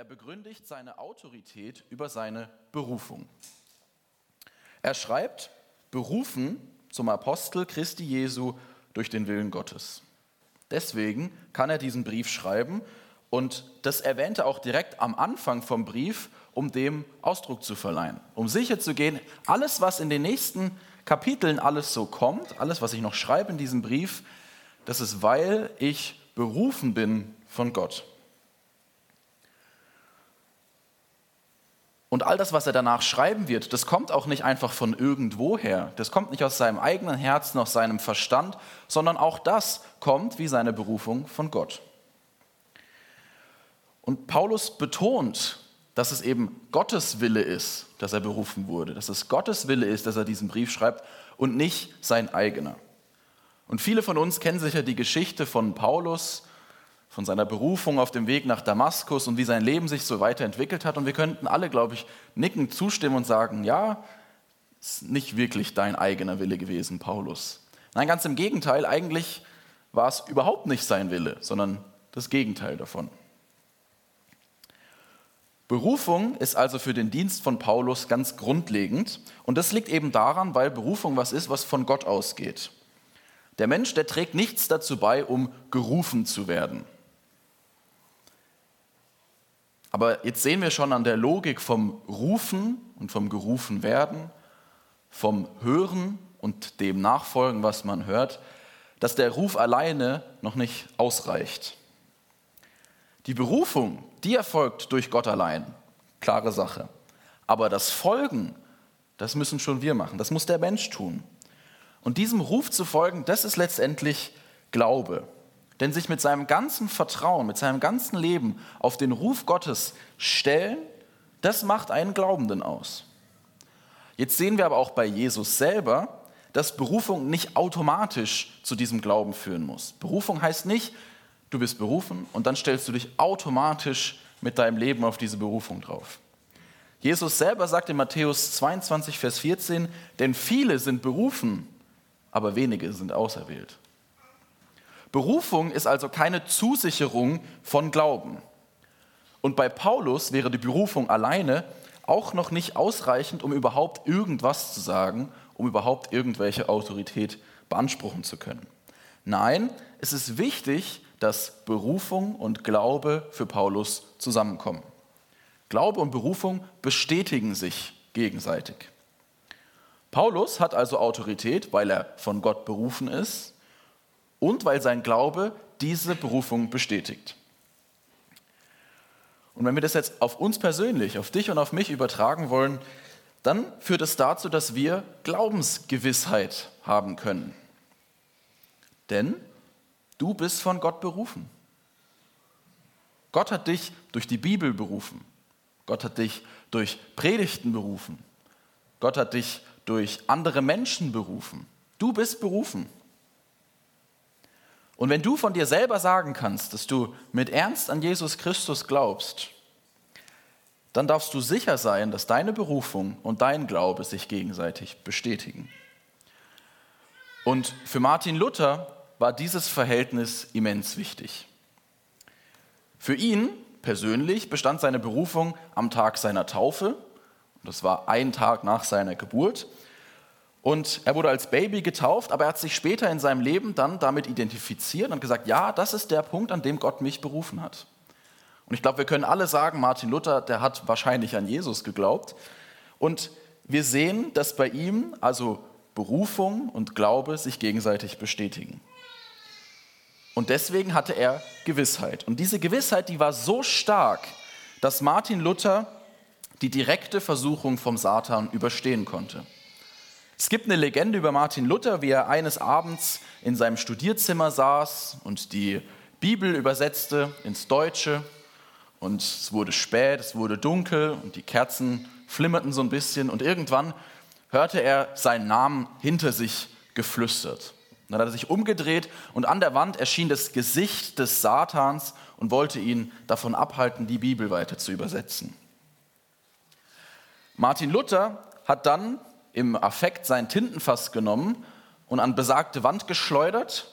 er begründigt seine Autorität über seine Berufung. Er schreibt, berufen zum Apostel Christi Jesu durch den Willen Gottes. Deswegen kann er diesen Brief schreiben und das erwähnte auch direkt am Anfang vom Brief, um dem Ausdruck zu verleihen, um sicher zu gehen, alles, was in den nächsten Kapiteln alles so kommt, alles, was ich noch schreibe in diesem Brief, das ist, weil ich berufen bin von Gott. Und all das, was er danach schreiben wird, das kommt auch nicht einfach von irgendwoher. Das kommt nicht aus seinem eigenen Herzen, aus seinem Verstand, sondern auch das kommt wie seine Berufung von Gott. Und Paulus betont, dass es eben Gottes Wille ist, dass er berufen wurde, dass es Gottes Wille ist, dass er diesen Brief schreibt und nicht sein eigener. Und viele von uns kennen sicher die Geschichte von Paulus von seiner Berufung auf dem Weg nach Damaskus und wie sein Leben sich so weiterentwickelt hat. Und wir könnten alle, glaube ich, nicken, zustimmen und sagen, ja, ist nicht wirklich dein eigener Wille gewesen, Paulus. Nein, ganz im Gegenteil, eigentlich war es überhaupt nicht sein Wille, sondern das Gegenteil davon. Berufung ist also für den Dienst von Paulus ganz grundlegend und das liegt eben daran, weil Berufung was ist, was von Gott ausgeht. Der Mensch, der trägt nichts dazu bei, um gerufen zu werden. Aber jetzt sehen wir schon an der Logik vom Rufen und vom Gerufen werden, vom Hören und dem Nachfolgen, was man hört, dass der Ruf alleine noch nicht ausreicht. Die Berufung, die erfolgt durch Gott allein, klare Sache. Aber das Folgen, das müssen schon wir machen, das muss der Mensch tun. Und diesem Ruf zu folgen, das ist letztendlich Glaube. Denn sich mit seinem ganzen Vertrauen, mit seinem ganzen Leben auf den Ruf Gottes stellen, das macht einen Glaubenden aus. Jetzt sehen wir aber auch bei Jesus selber, dass Berufung nicht automatisch zu diesem Glauben führen muss. Berufung heißt nicht, du bist berufen und dann stellst du dich automatisch mit deinem Leben auf diese Berufung drauf. Jesus selber sagt in Matthäus 22, Vers 14, denn viele sind berufen, aber wenige sind auserwählt. Berufung ist also keine Zusicherung von Glauben. Und bei Paulus wäre die Berufung alleine auch noch nicht ausreichend, um überhaupt irgendwas zu sagen, um überhaupt irgendwelche Autorität beanspruchen zu können. Nein, es ist wichtig, dass Berufung und Glaube für Paulus zusammenkommen. Glaube und Berufung bestätigen sich gegenseitig. Paulus hat also Autorität, weil er von Gott berufen ist und weil sein Glaube diese Berufung bestätigt. Und wenn wir das jetzt auf uns persönlich, auf dich und auf mich übertragen wollen, dann führt es dazu, dass wir Glaubensgewissheit haben können. Denn du bist von Gott berufen. Gott hat dich durch die Bibel berufen. Gott hat dich durch Predigten berufen. Gott hat dich durch andere Menschen berufen. Du bist berufen. Und wenn du von dir selber sagen kannst, dass du mit Ernst an Jesus Christus glaubst, dann darfst du sicher sein, dass deine Berufung und dein Glaube sich gegenseitig bestätigen. Und für Martin Luther war dieses Verhältnis immens wichtig. Für ihn persönlich bestand seine Berufung am Tag seiner Taufe, das war ein Tag nach seiner Geburt, und er wurde als Baby getauft, aber er hat sich später in seinem Leben dann damit identifiziert und gesagt, ja, das ist der Punkt, an dem Gott mich berufen hat. Und ich glaube, wir können alle sagen, Martin Luther, der hat wahrscheinlich an Jesus geglaubt. Und wir sehen, dass bei ihm also Berufung und Glaube sich gegenseitig bestätigen. Und deswegen hatte er Gewissheit. Und diese Gewissheit, die war so stark, dass Martin Luther die direkte Versuchung vom Satan überstehen konnte. Es gibt eine Legende über Martin Luther, wie er eines Abends in seinem Studierzimmer saß und die Bibel übersetzte ins Deutsche. Und es wurde spät, es wurde dunkel und die Kerzen flimmerten so ein bisschen. Und irgendwann hörte er seinen Namen hinter sich geflüstert. Dann hat er sich umgedreht und an der Wand erschien das Gesicht des Satans und wollte ihn davon abhalten, die Bibel weiter zu übersetzen. Martin Luther hat dann im Affekt sein Tintenfass genommen und an besagte Wand geschleudert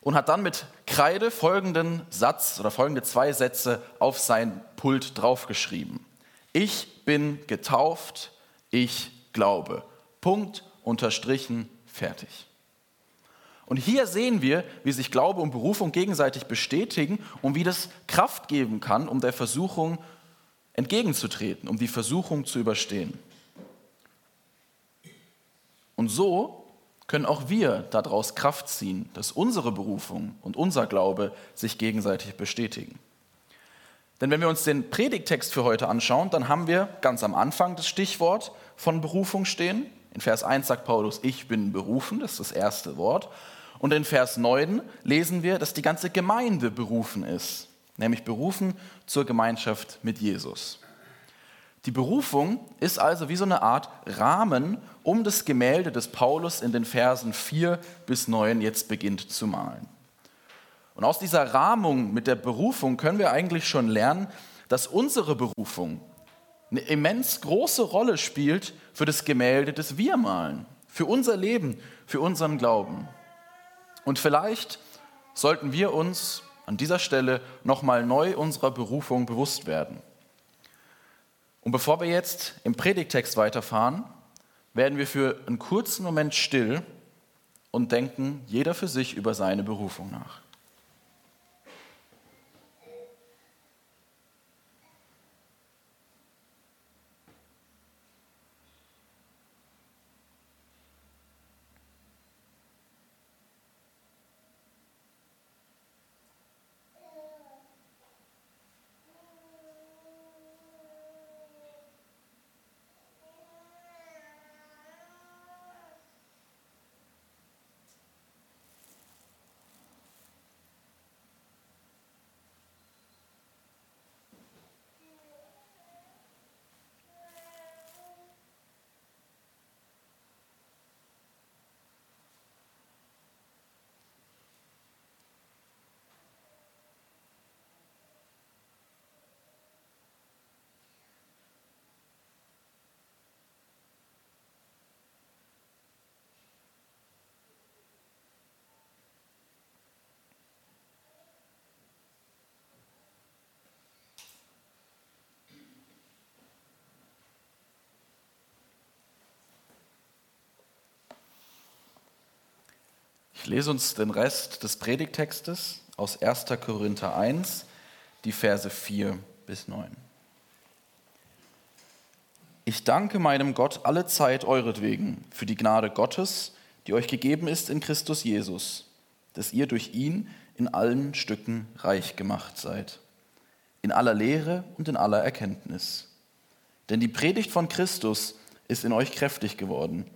und hat dann mit Kreide folgenden Satz oder folgende zwei Sätze auf sein Pult draufgeschrieben. Ich bin getauft, ich glaube. Punkt, unterstrichen, fertig. Und hier sehen wir, wie sich Glaube und Berufung gegenseitig bestätigen und wie das Kraft geben kann, um der Versuchung entgegenzutreten, um die Versuchung zu überstehen. Und so können auch wir daraus Kraft ziehen, dass unsere Berufung und unser Glaube sich gegenseitig bestätigen. Denn wenn wir uns den Predigtext für heute anschauen, dann haben wir ganz am Anfang das Stichwort von Berufung stehen. In Vers 1 sagt Paulus, ich bin berufen, das ist das erste Wort. Und in Vers 9 lesen wir, dass die ganze Gemeinde berufen ist, nämlich berufen zur Gemeinschaft mit Jesus. Die Berufung ist also wie so eine Art Rahmen um das Gemälde des Paulus in den Versen 4 bis 9 jetzt beginnt zu malen. Und aus dieser Rahmung mit der Berufung können wir eigentlich schon lernen, dass unsere Berufung eine immens große Rolle spielt für das Gemälde, das wir malen, für unser Leben, für unseren Glauben. Und vielleicht sollten wir uns an dieser Stelle nochmal neu unserer Berufung bewusst werden. Und bevor wir jetzt im Predigtext weiterfahren, werden wir für einen kurzen Moment still und denken jeder für sich über seine Berufung nach. Ich lese uns den Rest des Predigtextes aus 1. Korinther 1, die Verse 4 bis 9. Ich danke meinem Gott alle Zeit euretwegen für die Gnade Gottes, die euch gegeben ist in Christus Jesus, dass ihr durch ihn in allen Stücken reich gemacht seid, in aller Lehre und in aller Erkenntnis. Denn die Predigt von Christus ist in euch kräftig geworden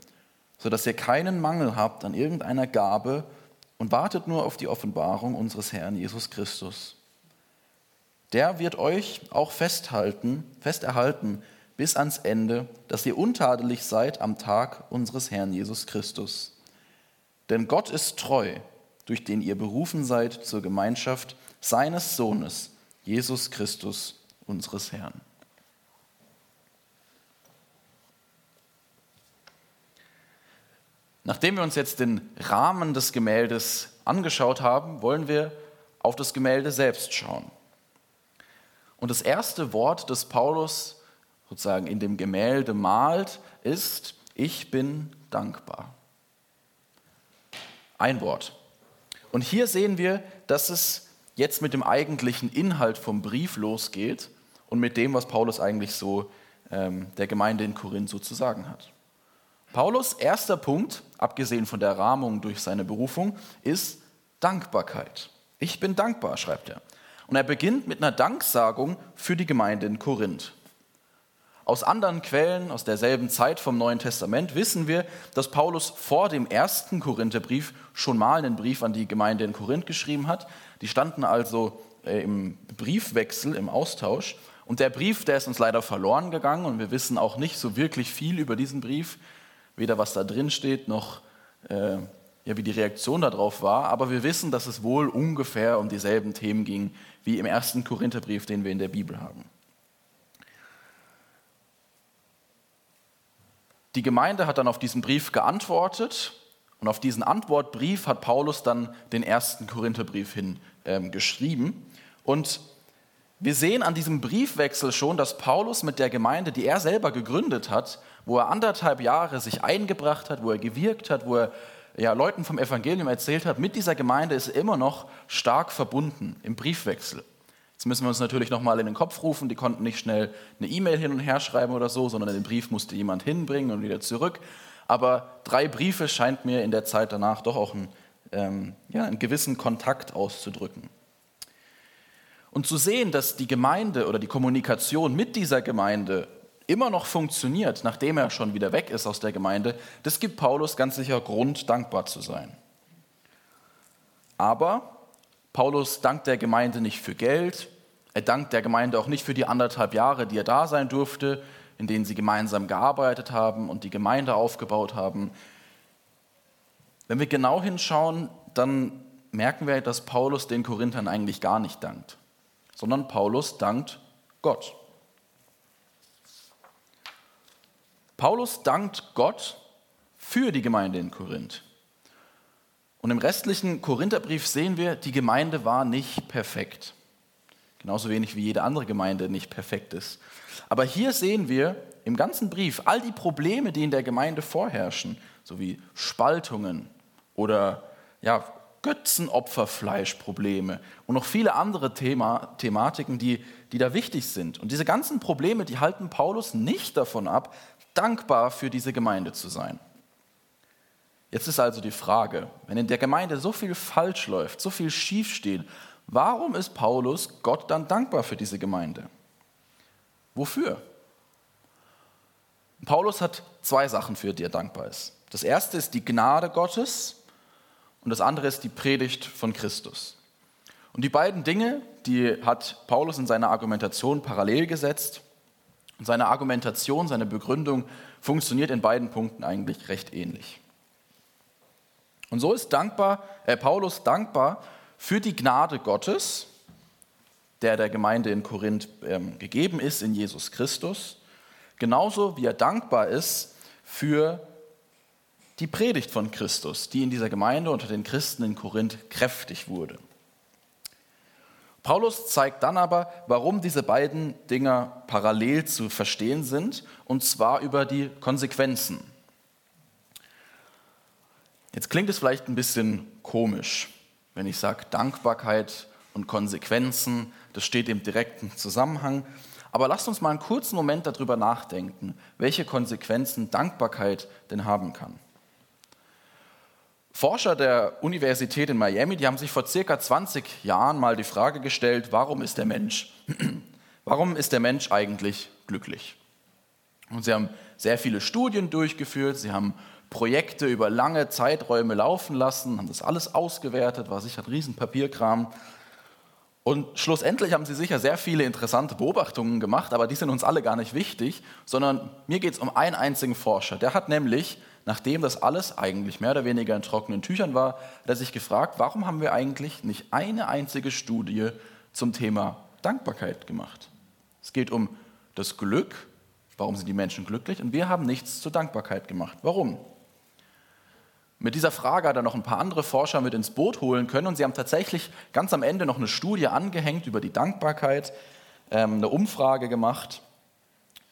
sodass ihr keinen Mangel habt an irgendeiner Gabe und wartet nur auf die Offenbarung unseres Herrn Jesus Christus. Der wird euch auch festhalten, festerhalten bis ans Ende, dass ihr untadelig seid am Tag unseres Herrn Jesus Christus. Denn Gott ist treu, durch den ihr berufen seid zur Gemeinschaft seines Sohnes, Jesus Christus, unseres Herrn. Nachdem wir uns jetzt den Rahmen des Gemäldes angeschaut haben, wollen wir auf das Gemälde selbst schauen. Und das erste Wort, das Paulus sozusagen in dem Gemälde malt, ist, ich bin dankbar. Ein Wort. Und hier sehen wir, dass es jetzt mit dem eigentlichen Inhalt vom Brief losgeht und mit dem, was Paulus eigentlich so ähm, der Gemeinde in Korinth so zu sagen hat. Paulus erster Punkt, abgesehen von der Rahmung durch seine Berufung, ist Dankbarkeit. Ich bin dankbar, schreibt er. Und er beginnt mit einer Danksagung für die Gemeinde in Korinth. Aus anderen Quellen aus derselben Zeit vom Neuen Testament wissen wir, dass Paulus vor dem ersten Korintherbrief schon mal einen Brief an die Gemeinde in Korinth geschrieben hat. Die standen also äh, im Briefwechsel, im Austausch. Und der Brief, der ist uns leider verloren gegangen und wir wissen auch nicht so wirklich viel über diesen Brief weder was da drin steht, noch äh, ja, wie die Reaktion darauf war. Aber wir wissen, dass es wohl ungefähr um dieselben Themen ging wie im ersten Korintherbrief, den wir in der Bibel haben. Die Gemeinde hat dann auf diesen Brief geantwortet und auf diesen Antwortbrief hat Paulus dann den ersten Korintherbrief hin ähm, geschrieben. Und Wir sehen an diesem Briefwechsel schon, dass Paulus mit der Gemeinde, die er selber gegründet hat, wo er anderthalb Jahre sich eingebracht hat, wo er gewirkt hat, wo er ja, Leuten vom Evangelium erzählt hat, mit dieser Gemeinde ist er immer noch stark verbunden im Briefwechsel. Jetzt müssen wir uns natürlich nochmal in den Kopf rufen, die konnten nicht schnell eine E-Mail hin und her schreiben oder so, sondern den Brief musste jemand hinbringen und wieder zurück. Aber drei Briefe scheint mir in der Zeit danach doch auch einen, ähm, ja, einen gewissen Kontakt auszudrücken. Und zu sehen, dass die Gemeinde oder die Kommunikation mit dieser Gemeinde immer noch funktioniert, nachdem er schon wieder weg ist aus der Gemeinde, das gibt Paulus ganz sicher Grund, dankbar zu sein. Aber Paulus dankt der Gemeinde nicht für Geld, er dankt der Gemeinde auch nicht für die anderthalb Jahre, die er da sein durfte, in denen sie gemeinsam gearbeitet haben und die Gemeinde aufgebaut haben. Wenn wir genau hinschauen, dann merken wir, dass Paulus den Korinthern eigentlich gar nicht dankt sondern Paulus dankt Gott. Paulus dankt Gott für die Gemeinde in Korinth. Und im restlichen Korintherbrief sehen wir, die Gemeinde war nicht perfekt. Genauso wenig wie jede andere Gemeinde nicht perfekt ist. Aber hier sehen wir im ganzen Brief all die Probleme, die in der Gemeinde vorherrschen, sowie Spaltungen oder ja, Götzenopferfleischprobleme und noch viele andere Thema, Thematiken, die, die da wichtig sind. Und diese ganzen Probleme, die halten Paulus nicht davon ab, dankbar für diese Gemeinde zu sein. Jetzt ist also die Frage, wenn in der Gemeinde so viel falsch läuft, so viel schief steht, warum ist Paulus Gott dann dankbar für diese Gemeinde? Wofür? Paulus hat zwei Sachen, für die er dankbar ist. Das erste ist die Gnade Gottes und das andere ist die Predigt von Christus. Und die beiden Dinge, die hat Paulus in seiner Argumentation parallel gesetzt. Und seine Argumentation, seine Begründung funktioniert in beiden Punkten eigentlich recht ähnlich. Und so ist dankbar, äh, Paulus dankbar für die Gnade Gottes, der der Gemeinde in Korinth ähm, gegeben ist in Jesus Christus, genauso wie er dankbar ist für die Predigt von Christus, die in dieser Gemeinde unter den Christen in Korinth kräftig wurde. Paulus zeigt dann aber, warum diese beiden Dinge parallel zu verstehen sind, und zwar über die Konsequenzen. Jetzt klingt es vielleicht ein bisschen komisch, wenn ich sage Dankbarkeit und Konsequenzen, das steht im direkten Zusammenhang. Aber lasst uns mal einen kurzen Moment darüber nachdenken, welche Konsequenzen Dankbarkeit denn haben kann. Forscher der Universität in Miami, die haben sich vor circa 20 Jahren mal die Frage gestellt, warum ist der Mensch, warum ist der Mensch eigentlich glücklich? Und sie haben sehr viele Studien durchgeführt, sie haben Projekte über lange Zeiträume laufen lassen, haben das alles ausgewertet, war sicher ein Riesenpapierkram. Und schlussendlich haben sie sicher sehr viele interessante Beobachtungen gemacht, aber die sind uns alle gar nicht wichtig, sondern mir geht es um einen einzigen Forscher. Der hat nämlich nachdem das alles eigentlich mehr oder weniger in trockenen Tüchern war, hat er sich gefragt, warum haben wir eigentlich nicht eine einzige Studie zum Thema Dankbarkeit gemacht? Es geht um das Glück, warum sind die Menschen glücklich, und wir haben nichts zur Dankbarkeit gemacht. Warum? Mit dieser Frage hat er noch ein paar andere Forscher mit ins Boot holen können und sie haben tatsächlich ganz am Ende noch eine Studie angehängt über die Dankbarkeit, ähm, eine Umfrage gemacht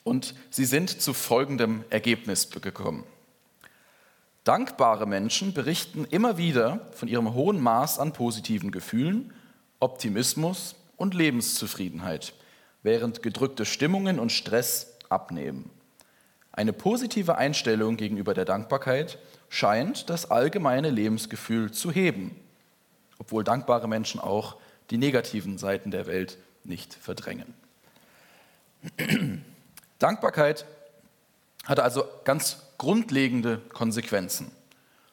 und sie sind zu folgendem Ergebnis gekommen. Dankbare Menschen berichten immer wieder von ihrem hohen Maß an positiven Gefühlen, Optimismus und Lebenszufriedenheit, während gedrückte Stimmungen und Stress abnehmen. Eine positive Einstellung gegenüber der Dankbarkeit scheint das allgemeine Lebensgefühl zu heben, obwohl dankbare Menschen auch die negativen Seiten der Welt nicht verdrängen. Dankbarkeit hat also ganz grundlegende Konsequenzen.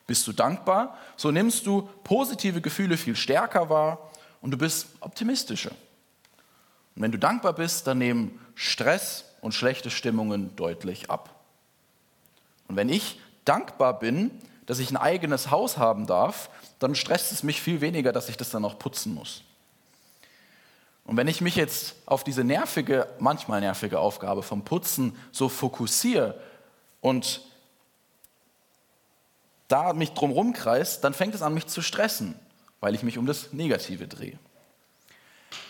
Bist du dankbar, so nimmst du positive Gefühle viel stärker wahr und du bist optimistischer. Und wenn du dankbar bist, dann nehmen Stress und schlechte Stimmungen deutlich ab. Und wenn ich dankbar bin, dass ich ein eigenes Haus haben darf, dann stresst es mich viel weniger, dass ich das dann auch putzen muss. Und wenn ich mich jetzt auf diese nervige, manchmal nervige Aufgabe vom Putzen so fokussiere und da mich drumherum kreist, dann fängt es an, mich zu stressen, weil ich mich um das Negative drehe.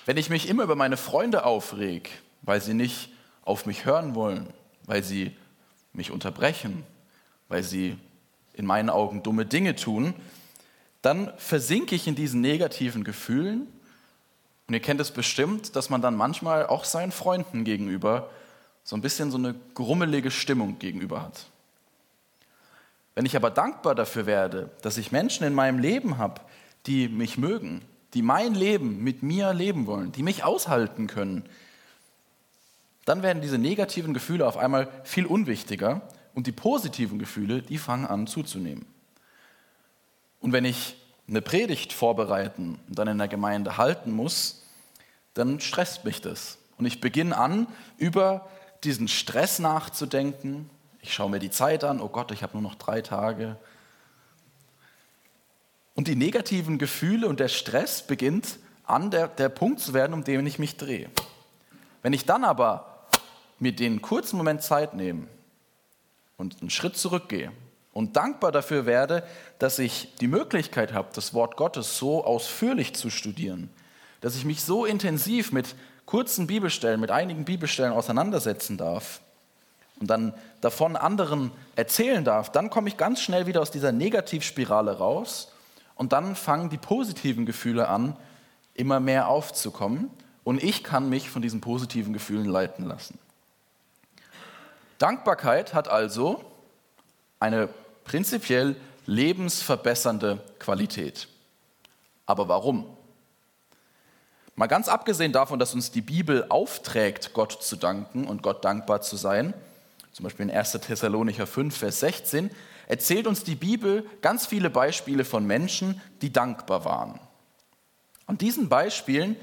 Wenn ich mich immer über meine Freunde aufreg, weil sie nicht auf mich hören wollen, weil sie mich unterbrechen, weil sie in meinen Augen dumme Dinge tun, dann versinke ich in diesen negativen Gefühlen. Und ihr kennt es bestimmt, dass man dann manchmal auch seinen Freunden gegenüber so ein bisschen so eine grummelige Stimmung gegenüber hat. Wenn ich aber dankbar dafür werde, dass ich Menschen in meinem Leben habe, die mich mögen, die mein Leben mit mir leben wollen, die mich aushalten können, dann werden diese negativen Gefühle auf einmal viel unwichtiger und die positiven Gefühle, die fangen an zuzunehmen. Und wenn ich eine Predigt vorbereiten und dann in der Gemeinde halten muss, dann stresst mich das. Und ich beginne an, über diesen Stress nachzudenken. Ich schaue mir die Zeit an, oh Gott, ich habe nur noch drei Tage. Und die negativen Gefühle und der Stress beginnt an der, der Punkt zu werden, um den ich mich drehe. Wenn ich dann aber mir den kurzen Moment Zeit nehme und einen Schritt zurückgehe und dankbar dafür werde, dass ich die Möglichkeit habe, das Wort Gottes so ausführlich zu studieren, dass ich mich so intensiv mit kurzen Bibelstellen, mit einigen Bibelstellen auseinandersetzen darf und dann davon anderen erzählen darf, dann komme ich ganz schnell wieder aus dieser Negativspirale raus und dann fangen die positiven Gefühle an, immer mehr aufzukommen und ich kann mich von diesen positiven Gefühlen leiten lassen. Dankbarkeit hat also eine prinzipiell lebensverbessernde Qualität. Aber warum? Mal ganz abgesehen davon, dass uns die Bibel aufträgt, Gott zu danken und Gott dankbar zu sein, zum Beispiel in 1. Thessalonicher 5, Vers 16, erzählt uns die Bibel ganz viele Beispiele von Menschen, die dankbar waren. An diesen Beispielen,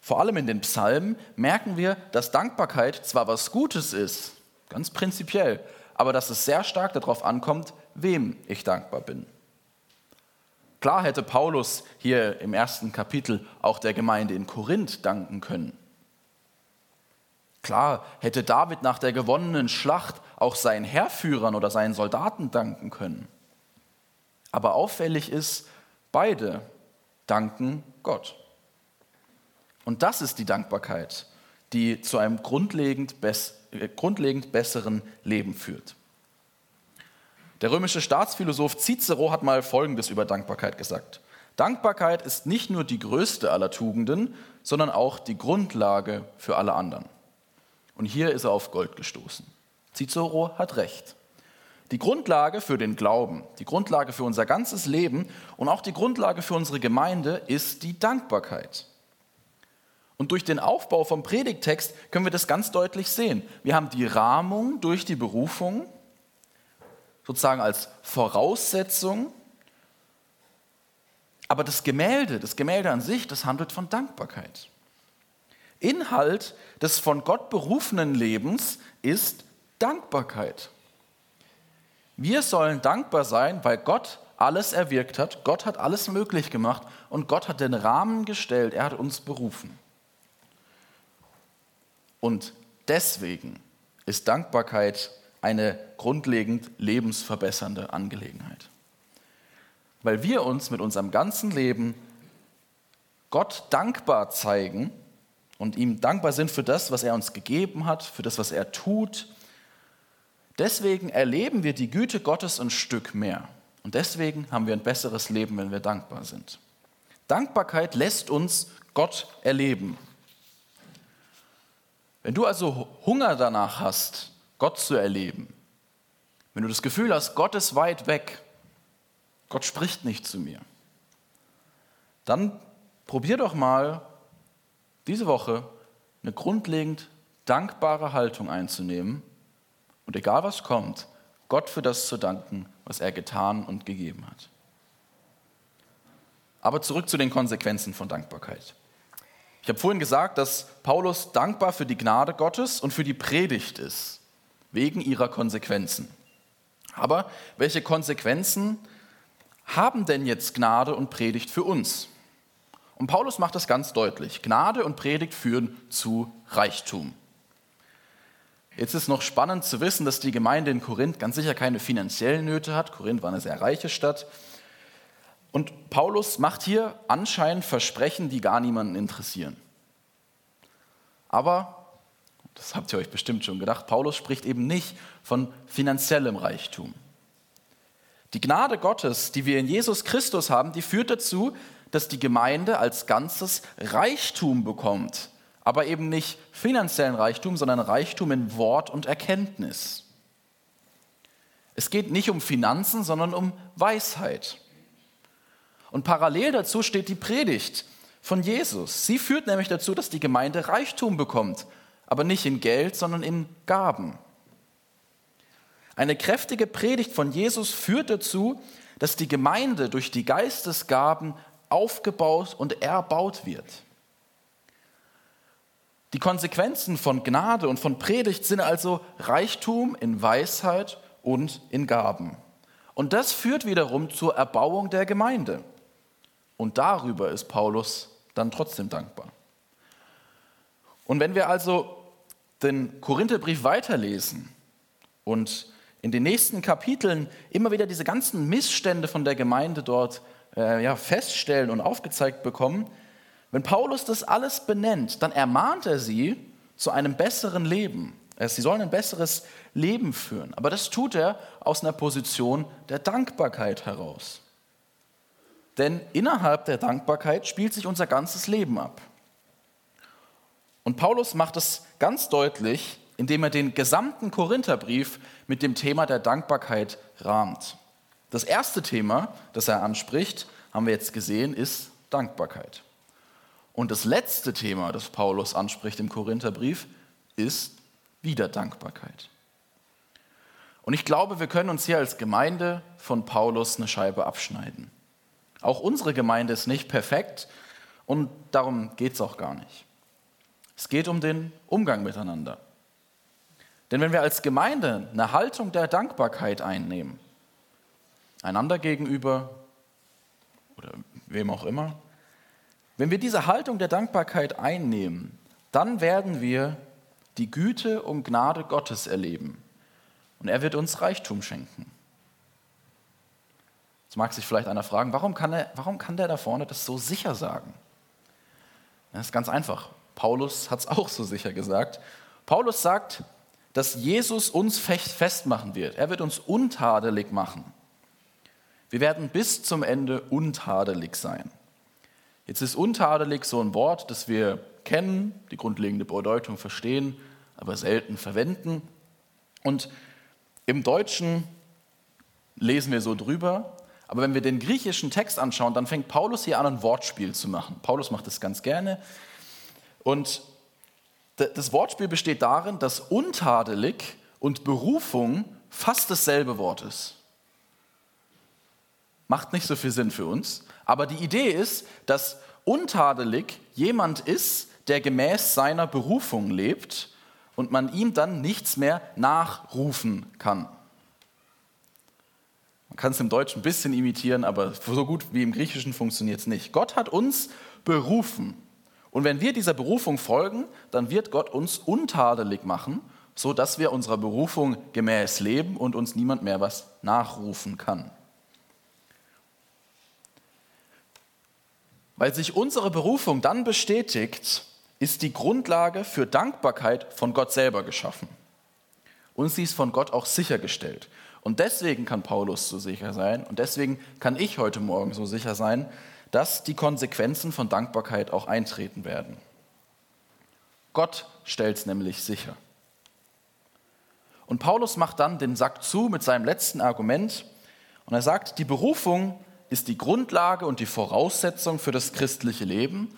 vor allem in den Psalmen, merken wir, dass Dankbarkeit zwar was Gutes ist, ganz prinzipiell, aber dass es sehr stark darauf ankommt, wem ich dankbar bin. Klar hätte Paulus hier im ersten Kapitel auch der Gemeinde in Korinth danken können. Klar hätte David nach der gewonnenen Schlacht auch seinen Heerführern oder seinen Soldaten danken können. Aber auffällig ist, beide danken Gott. Und das ist die Dankbarkeit, die zu einem grundlegend, bess äh, grundlegend besseren Leben führt. Der römische Staatsphilosoph Cicero hat mal Folgendes über Dankbarkeit gesagt. Dankbarkeit ist nicht nur die größte aller Tugenden, sondern auch die Grundlage für alle anderen. Und hier ist er auf Gold gestoßen. Cicero hat recht. Die Grundlage für den Glauben, die Grundlage für unser ganzes Leben und auch die Grundlage für unsere Gemeinde ist die Dankbarkeit. Und durch den Aufbau vom Predigtext können wir das ganz deutlich sehen. Wir haben die Rahmung durch die Berufung, sozusagen als Voraussetzung. Aber das Gemälde, das Gemälde an sich, das handelt von Dankbarkeit. Inhalt des von Gott berufenen Lebens ist Dankbarkeit. Wir sollen dankbar sein, weil Gott alles erwirkt hat, Gott hat alles möglich gemacht und Gott hat den Rahmen gestellt, er hat uns berufen. Und deswegen ist Dankbarkeit eine grundlegend lebensverbessernde Angelegenheit. Weil wir uns mit unserem ganzen Leben Gott dankbar zeigen und ihm dankbar sind für das, was er uns gegeben hat, für das, was er tut. Deswegen erleben wir die Güte Gottes ein Stück mehr. Und deswegen haben wir ein besseres Leben, wenn wir dankbar sind. Dankbarkeit lässt uns Gott erleben. Wenn du also Hunger danach hast, Gott zu erleben, wenn du das Gefühl hast, Gott ist weit weg, Gott spricht nicht zu mir, dann probier doch mal diese Woche eine grundlegend dankbare Haltung einzunehmen und egal was kommt, Gott für das zu danken, was er getan und gegeben hat. Aber zurück zu den Konsequenzen von Dankbarkeit. Ich habe vorhin gesagt, dass Paulus dankbar für die Gnade Gottes und für die Predigt ist wegen ihrer Konsequenzen. Aber welche Konsequenzen haben denn jetzt Gnade und Predigt für uns? Und Paulus macht das ganz deutlich. Gnade und Predigt führen zu Reichtum. Jetzt ist noch spannend zu wissen, dass die Gemeinde in Korinth ganz sicher keine finanziellen Nöte hat. Korinth war eine sehr reiche Stadt. Und Paulus macht hier anscheinend Versprechen, die gar niemanden interessieren. Aber, das habt ihr euch bestimmt schon gedacht, Paulus spricht eben nicht von finanziellem Reichtum. Die Gnade Gottes, die wir in Jesus Christus haben, die führt dazu, dass die Gemeinde als Ganzes Reichtum bekommt, aber eben nicht finanziellen Reichtum, sondern Reichtum in Wort und Erkenntnis. Es geht nicht um Finanzen, sondern um Weisheit. Und parallel dazu steht die Predigt von Jesus. Sie führt nämlich dazu, dass die Gemeinde Reichtum bekommt, aber nicht in Geld, sondern in Gaben. Eine kräftige Predigt von Jesus führt dazu, dass die Gemeinde durch die Geistesgaben aufgebaut und erbaut wird. Die Konsequenzen von Gnade und von Predigt sind also Reichtum in Weisheit und in Gaben. Und das führt wiederum zur Erbauung der Gemeinde. Und darüber ist Paulus dann trotzdem dankbar. Und wenn wir also den Korintherbrief weiterlesen und in den nächsten Kapiteln immer wieder diese ganzen Missstände von der Gemeinde dort äh, ja, feststellen und aufgezeigt bekommen, wenn Paulus das alles benennt, dann ermahnt er sie zu einem besseren Leben. Sie sollen ein besseres Leben führen. Aber das tut er aus einer Position der Dankbarkeit heraus. Denn innerhalb der Dankbarkeit spielt sich unser ganzes Leben ab. Und Paulus macht es ganz deutlich, indem er den gesamten Korintherbrief mit dem Thema der Dankbarkeit rahmt. Das erste Thema, das er anspricht, haben wir jetzt gesehen, ist Dankbarkeit. Und das letzte Thema, das Paulus anspricht im Korintherbrief, ist wieder Dankbarkeit. Und ich glaube, wir können uns hier als Gemeinde von Paulus eine Scheibe abschneiden. Auch unsere Gemeinde ist nicht perfekt und darum geht es auch gar nicht. Es geht um den Umgang miteinander. Denn wenn wir als Gemeinde eine Haltung der Dankbarkeit einnehmen, einander gegenüber oder wem auch immer, wenn wir diese Haltung der Dankbarkeit einnehmen, dann werden wir die Güte und Gnade Gottes erleben. Und er wird uns Reichtum schenken. Jetzt mag sich vielleicht einer fragen, warum kann, er, warum kann der da vorne das so sicher sagen? Das ist ganz einfach. Paulus hat es auch so sicher gesagt. Paulus sagt, dass Jesus uns festmachen wird. Er wird uns untadelig machen. Wir werden bis zum Ende untadelig sein. Jetzt ist untadelig so ein Wort, das wir kennen, die grundlegende Bedeutung verstehen, aber selten verwenden. Und im Deutschen lesen wir so drüber, aber wenn wir den griechischen Text anschauen, dann fängt Paulus hier an, ein Wortspiel zu machen. Paulus macht das ganz gerne. Und das Wortspiel besteht darin, dass untadelig und Berufung fast dasselbe Wort ist. Macht nicht so viel Sinn für uns. Aber die Idee ist, dass untadelig jemand ist, der gemäß seiner Berufung lebt und man ihm dann nichts mehr nachrufen kann. Man kann es im Deutschen ein bisschen imitieren, aber so gut wie im Griechischen funktioniert es nicht. Gott hat uns berufen. Und wenn wir dieser Berufung folgen, dann wird Gott uns untadelig machen, sodass wir unserer Berufung gemäß leben und uns niemand mehr was nachrufen kann. Weil sich unsere Berufung dann bestätigt, ist die Grundlage für Dankbarkeit von Gott selber geschaffen. Und sie ist von Gott auch sichergestellt. Und deswegen kann Paulus so sicher sein und deswegen kann ich heute Morgen so sicher sein, dass die Konsequenzen von Dankbarkeit auch eintreten werden. Gott stellt es nämlich sicher. Und Paulus macht dann den Sack zu mit seinem letzten Argument und er sagt, die Berufung ist die Grundlage und die Voraussetzung für das christliche Leben,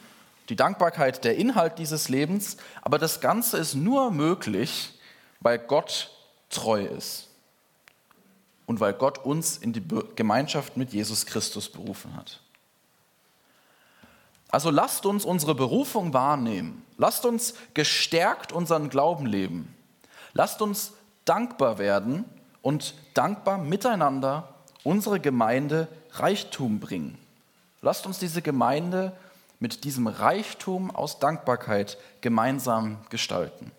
die Dankbarkeit der Inhalt dieses Lebens, aber das Ganze ist nur möglich, weil Gott treu ist und weil Gott uns in die Gemeinschaft mit Jesus Christus berufen hat. Also lasst uns unsere Berufung wahrnehmen. Lasst uns gestärkt unseren Glauben leben. Lasst uns dankbar werden und dankbar miteinander unsere Gemeinde Reichtum bringen. Lasst uns diese Gemeinde mit diesem Reichtum aus Dankbarkeit gemeinsam gestalten.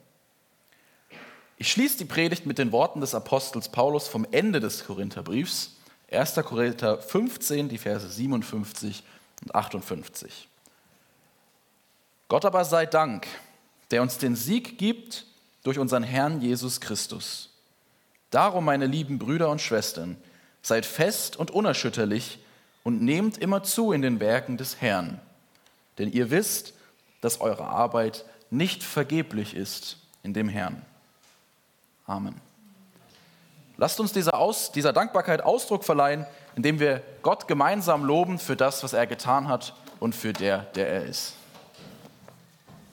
Ich schließe die Predigt mit den Worten des Apostels Paulus vom Ende des Korintherbriefs, 1. Korinther 15, die Verse 57 und 58. Gott aber sei Dank, der uns den Sieg gibt durch unseren Herrn Jesus Christus. Darum, meine lieben Brüder und Schwestern, seid fest und unerschütterlich und nehmt immer zu in den Werken des Herrn. Denn ihr wisst, dass eure Arbeit nicht vergeblich ist in dem Herrn. Amen. Lasst uns dieser, Aus, dieser Dankbarkeit Ausdruck verleihen, indem wir Gott gemeinsam loben für das, was er getan hat und für der, der er ist.